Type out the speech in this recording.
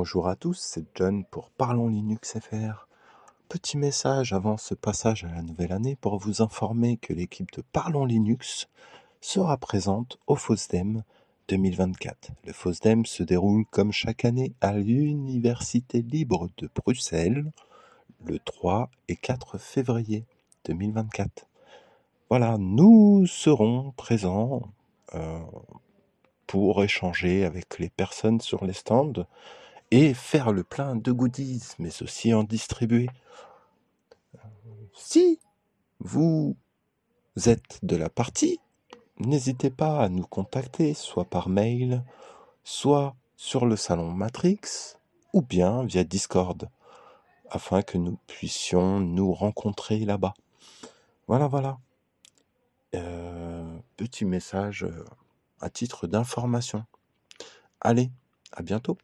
Bonjour à tous, c'est John pour Parlons Linux FR. Petit message avant ce passage à la nouvelle année pour vous informer que l'équipe de Parlons Linux sera présente au FOSDEM 2024. Le FOSDEM se déroule comme chaque année à l'Université libre de Bruxelles le 3 et 4 février 2024. Voilà, nous serons présents euh, pour échanger avec les personnes sur les stands et faire le plein de goodies, mais aussi en distribuer. Si vous êtes de la partie, n'hésitez pas à nous contacter, soit par mail, soit sur le salon Matrix, ou bien via Discord, afin que nous puissions nous rencontrer là-bas. Voilà, voilà. Euh, petit message euh, à titre d'information. Allez, à bientôt.